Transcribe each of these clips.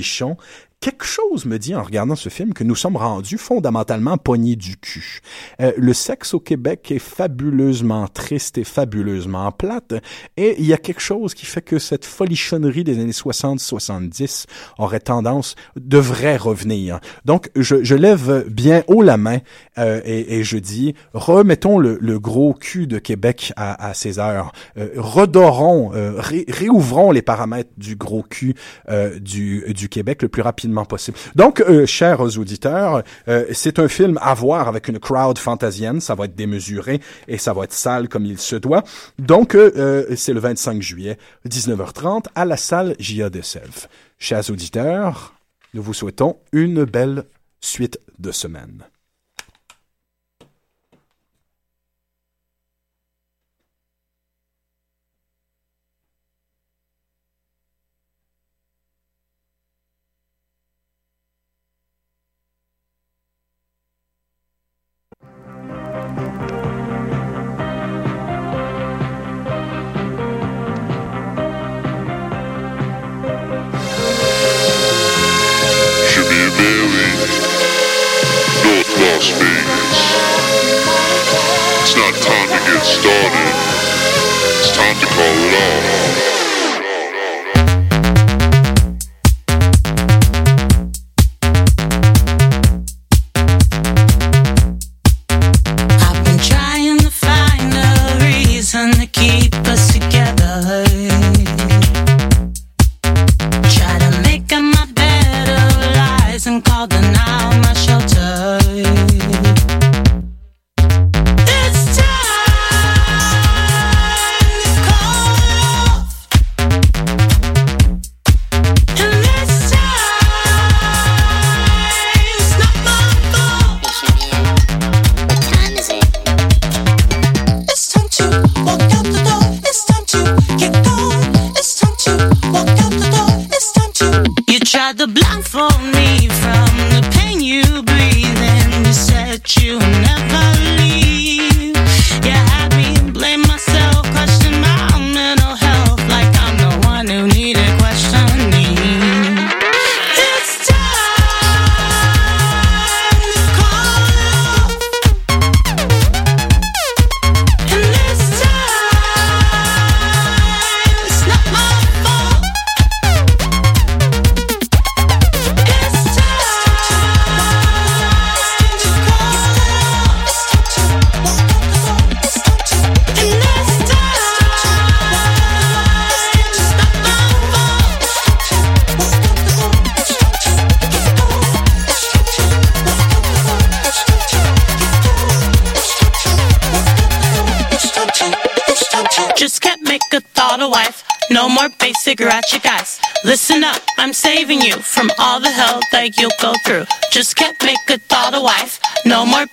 bichon, quelque chose me dit en regardant ce film que nous sommes rendus fondamentalement pognés du cul. Euh, le sexe au Québec est fabuleusement triste et fabuleusement plate, et il y a quelque chose qui fait que cette folichonnerie des années 60-70 aurait tendance, devrait revenir. Donc, je, je lève bien haut la main euh, et, et, je dis, remettons le, le, gros cul de Québec à, à ses heures, euh, redorons, euh, ré, réouvrons les paramètres du gros cul euh, du, du Québec le plus rapidement possible. Donc, euh, chers auditeurs, euh, c'est un film à voir avec une crowd fantasienne. Ça va être démesuré et ça va être sale comme il se doit. Donc, euh, c'est le 25 juillet, 19h30, à la salle J.A. Self. Chers auditeurs, nous vous souhaitons une belle suite de semaine. Las Vegas. It's not time to get started. It's time to call it off. you go through. Just can't make a thought wife. No more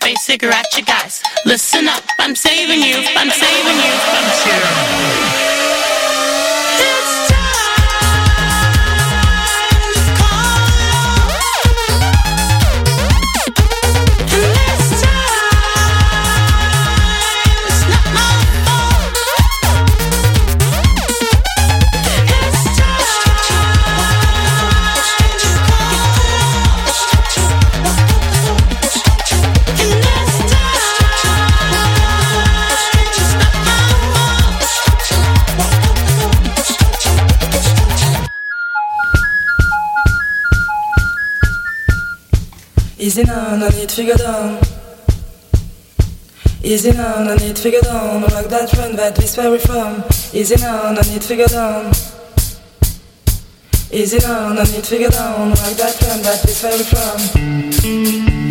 Easy now, no need to down. Easy now, no need to down. Like that friend that is where we from. Easy now, no need to down. Easy now, no need to down. Like that friend that is where we from.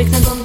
Привык на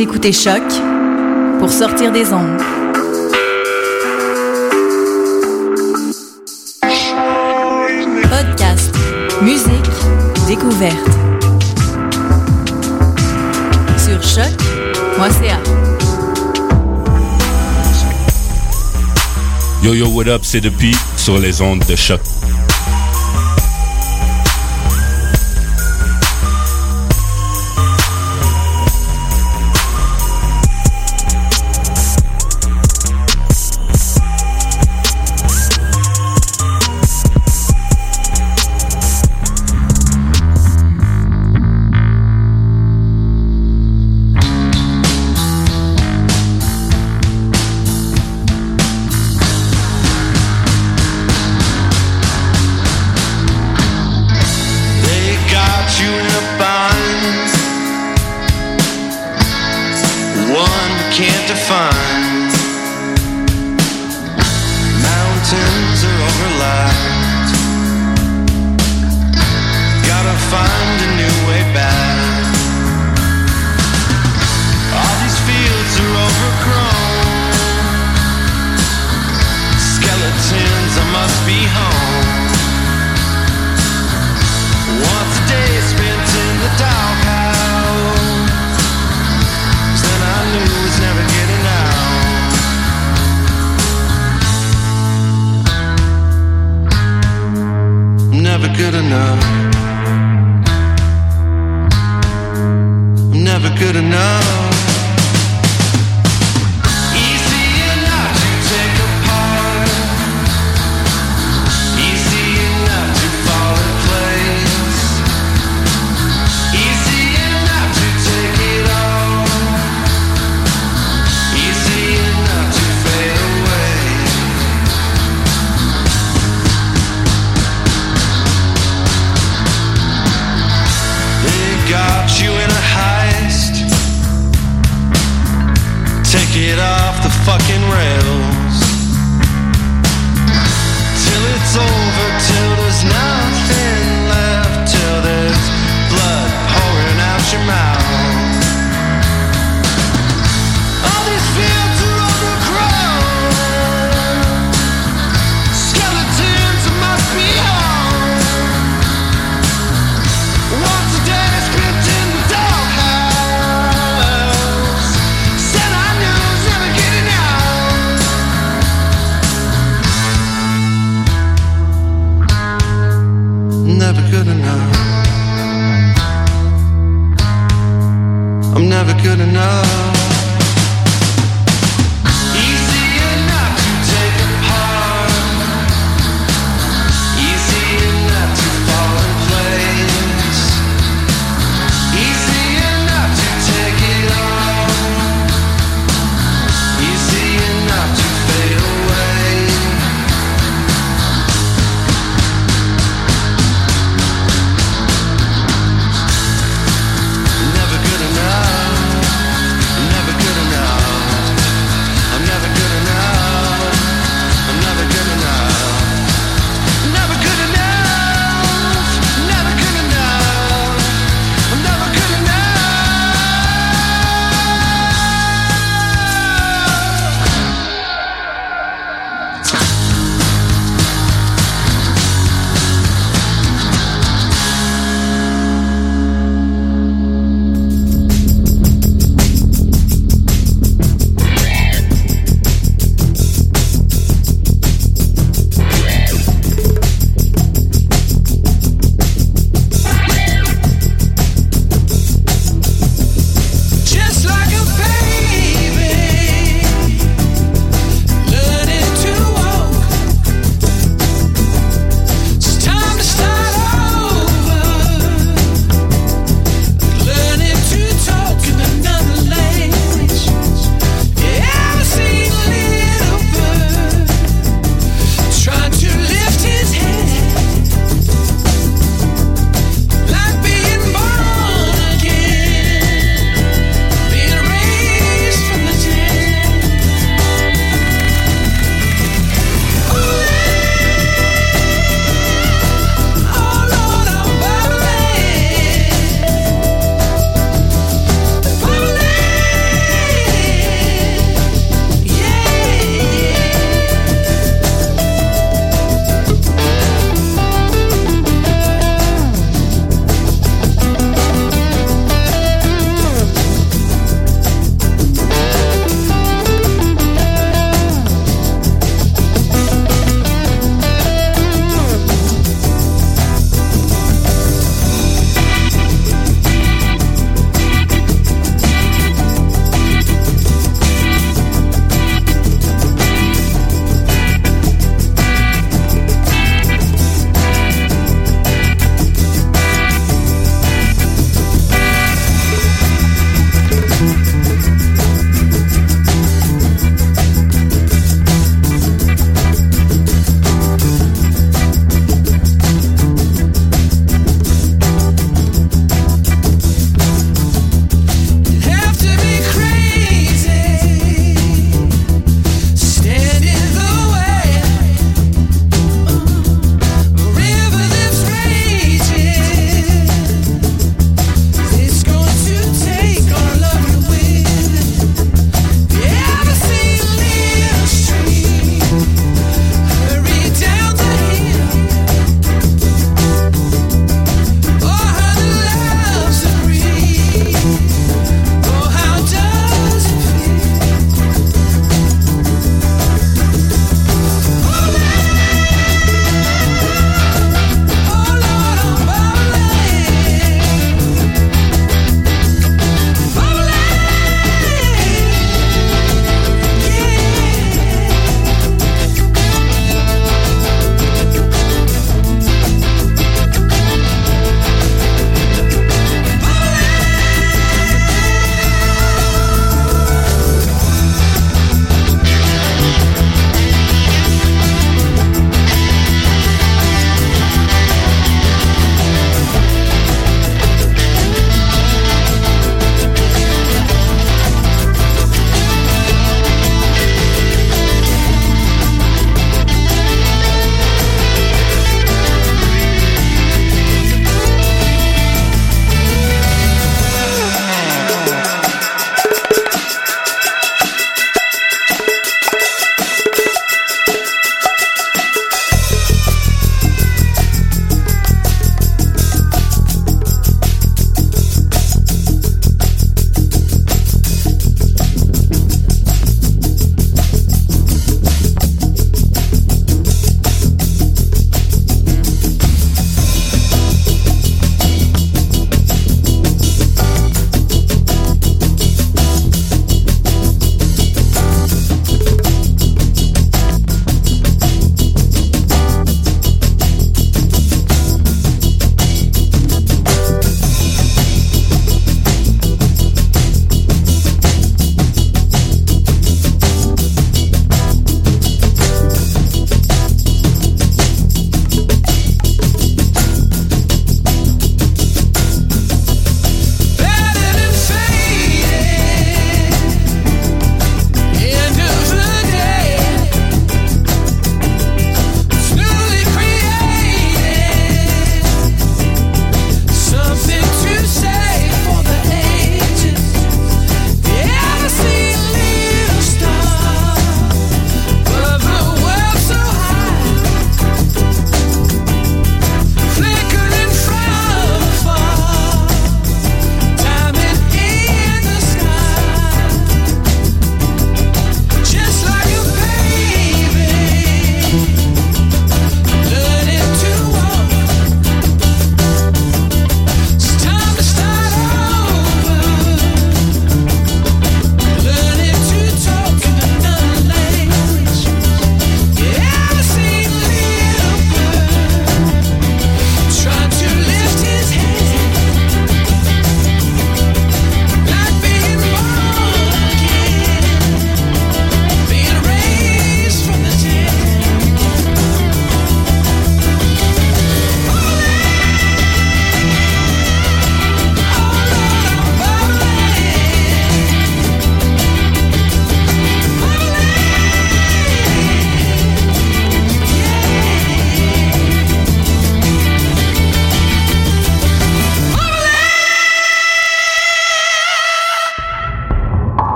Écoutez Choc pour sortir des ondes. Podcast, musique, découverte. Sur choc.ca. Yo yo, what up, c'est depuis sur les ondes de choc. Rail.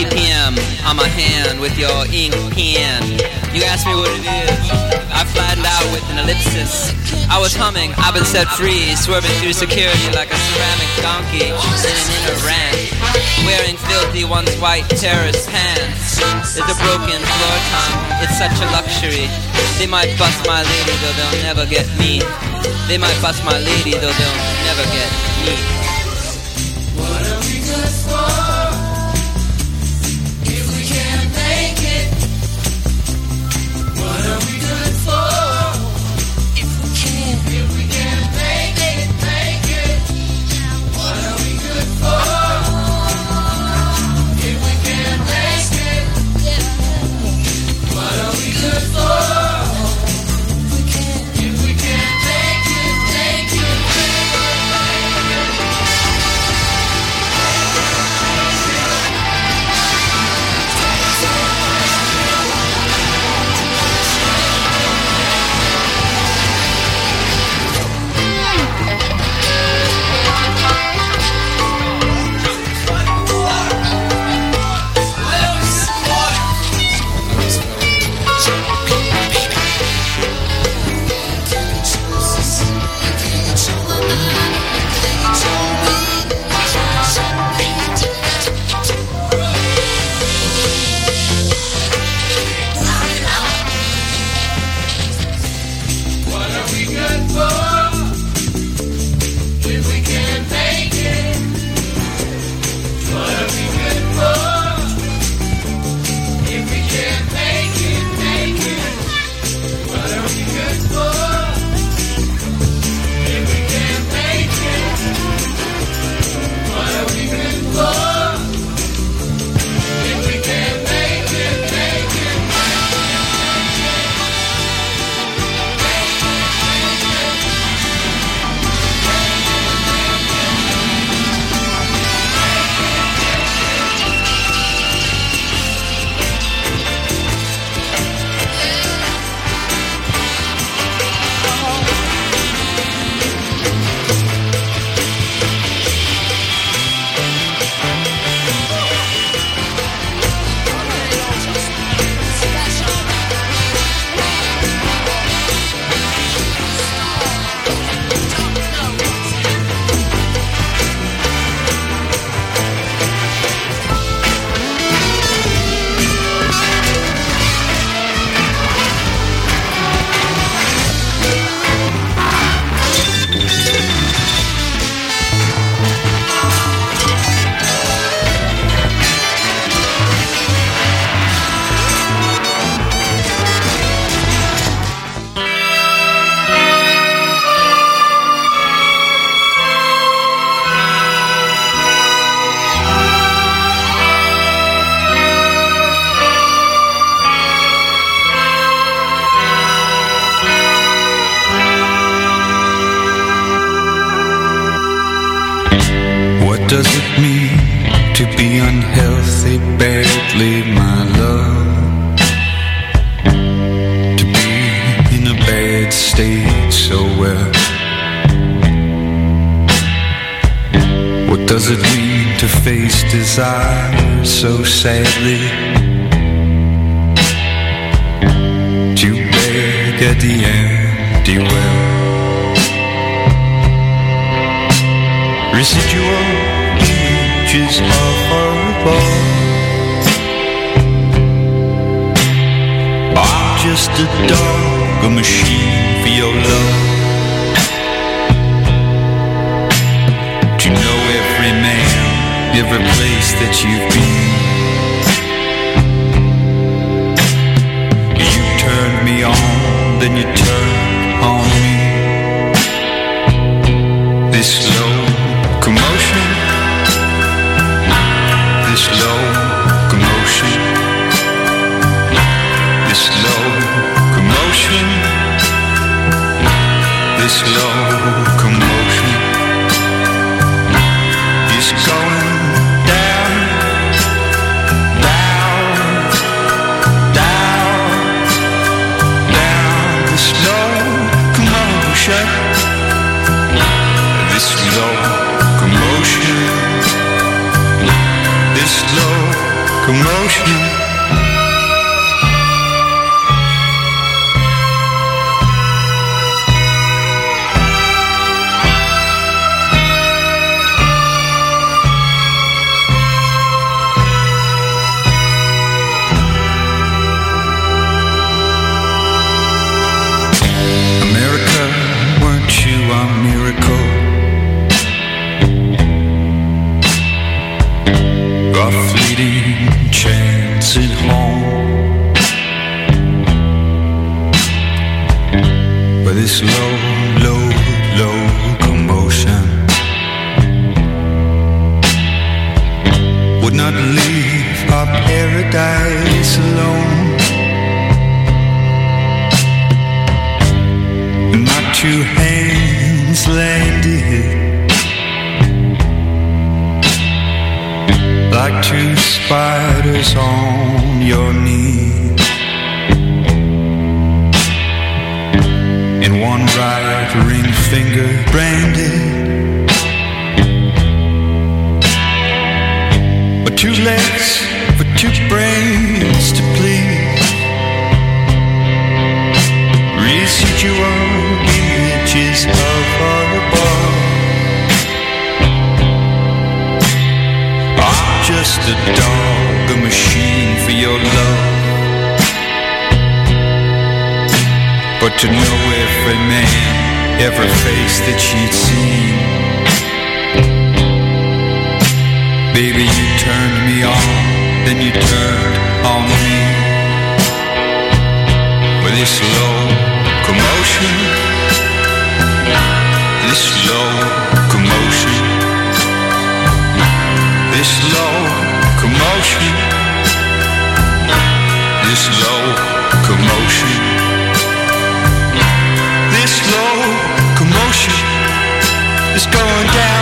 L-I-T-P-M on my hand with your ink pen. You asked me what it is. I flattened out with an ellipsis. I was humming, I've been set free, swerving through security like a ceramic donkey in an inner ranch. Wearing filthy once white terrorist pants. There's a broken floor time, it's such a luxury. They might bust my lady, though they'll never get me. They might bust my lady, though they'll never get me. so sadly. To beg at the empty well? Residual images of horrible I'm just a dog, a machine for your love. To know every man, every place that you've been. then you turn Baby, you turned me on, then you turned on me. With this low commotion, this low commotion, this low commotion, this low commotion, this low commotion is going down.